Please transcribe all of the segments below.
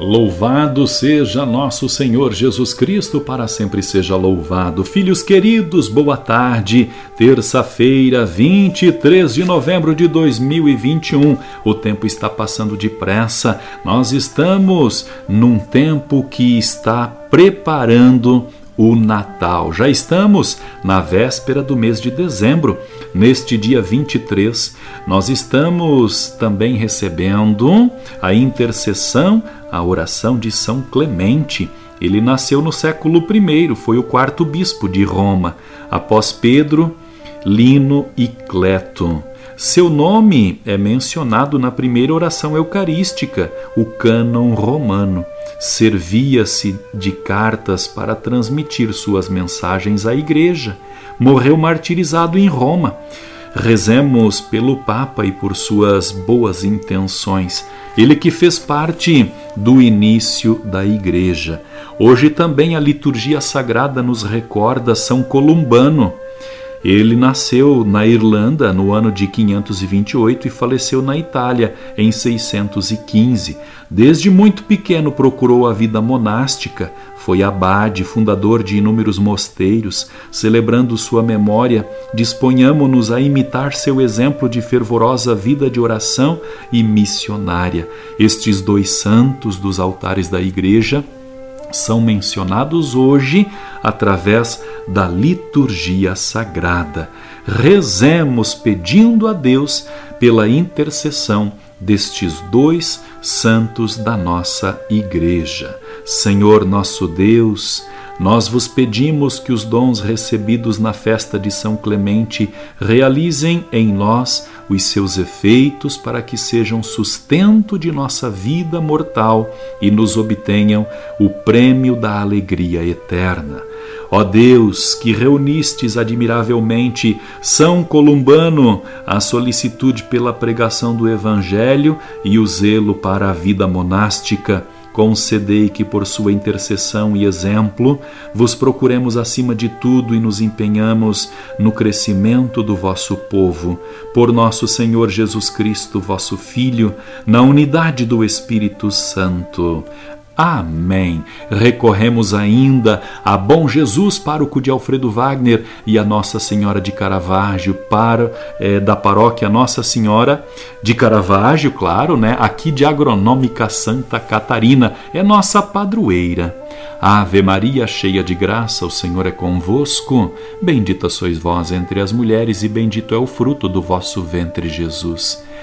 Louvado seja nosso Senhor Jesus Cristo, para sempre seja louvado. Filhos queridos, boa tarde. Terça-feira, 23 de novembro de 2021. O tempo está passando depressa. Nós estamos num tempo que está preparando o Natal. Já estamos na véspera do mês de dezembro. Neste dia 23, nós estamos também recebendo a intercessão, a oração de São Clemente. Ele nasceu no século I, foi o quarto bispo de Roma, após Pedro, Lino e Cleto. Seu nome é mencionado na primeira oração eucarística, o cânon romano. Servia-se de cartas para transmitir suas mensagens à igreja. Morreu martirizado em Roma. Rezemos pelo Papa e por suas boas intenções. Ele que fez parte do início da igreja. Hoje também a liturgia sagrada nos recorda São Columbano ele nasceu na Irlanda no ano de 528 e faleceu na Itália em 615. Desde muito pequeno procurou a vida monástica, foi abade, fundador de inúmeros mosteiros. Celebrando sua memória, disponhamos-nos a imitar seu exemplo de fervorosa vida de oração e missionária. Estes dois santos dos altares da Igreja são mencionados hoje através da liturgia sagrada. Rezemos pedindo a Deus pela intercessão destes dois santos da nossa Igreja. Senhor nosso Deus, nós vos pedimos que os dons recebidos na festa de São Clemente realizem em nós os seus efeitos para que sejam sustento de nossa vida mortal e nos obtenham o prêmio da alegria eterna. Ó Deus, que reunistes admiravelmente São Columbano, a solicitude pela pregação do Evangelho e o zelo para a vida monástica, concedei que por sua intercessão e exemplo vos procuremos acima de tudo e nos empenhamos no crescimento do vosso povo, por nosso Senhor Jesus Cristo, vosso Filho, na unidade do Espírito Santo. Amém. Recorremos ainda a Bom Jesus, pároco de Alfredo Wagner, e a Nossa Senhora de Caravaggio, para, é, da paróquia Nossa Senhora de Caravaggio, claro, né? aqui de Agronômica Santa Catarina, é nossa padroeira. Ave Maria, cheia de graça, o Senhor é convosco. Bendita sois vós entre as mulheres, e bendito é o fruto do vosso ventre, Jesus.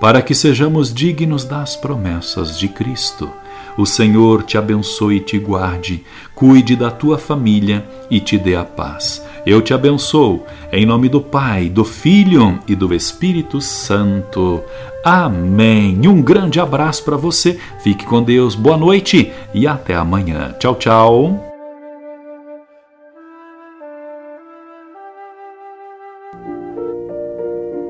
para que sejamos dignos das promessas de Cristo. O Senhor te abençoe e te guarde, cuide da tua família e te dê a paz. Eu te abençoo, em nome do Pai, do Filho e do Espírito Santo. Amém. Um grande abraço para você, fique com Deus, boa noite e até amanhã. Tchau, tchau.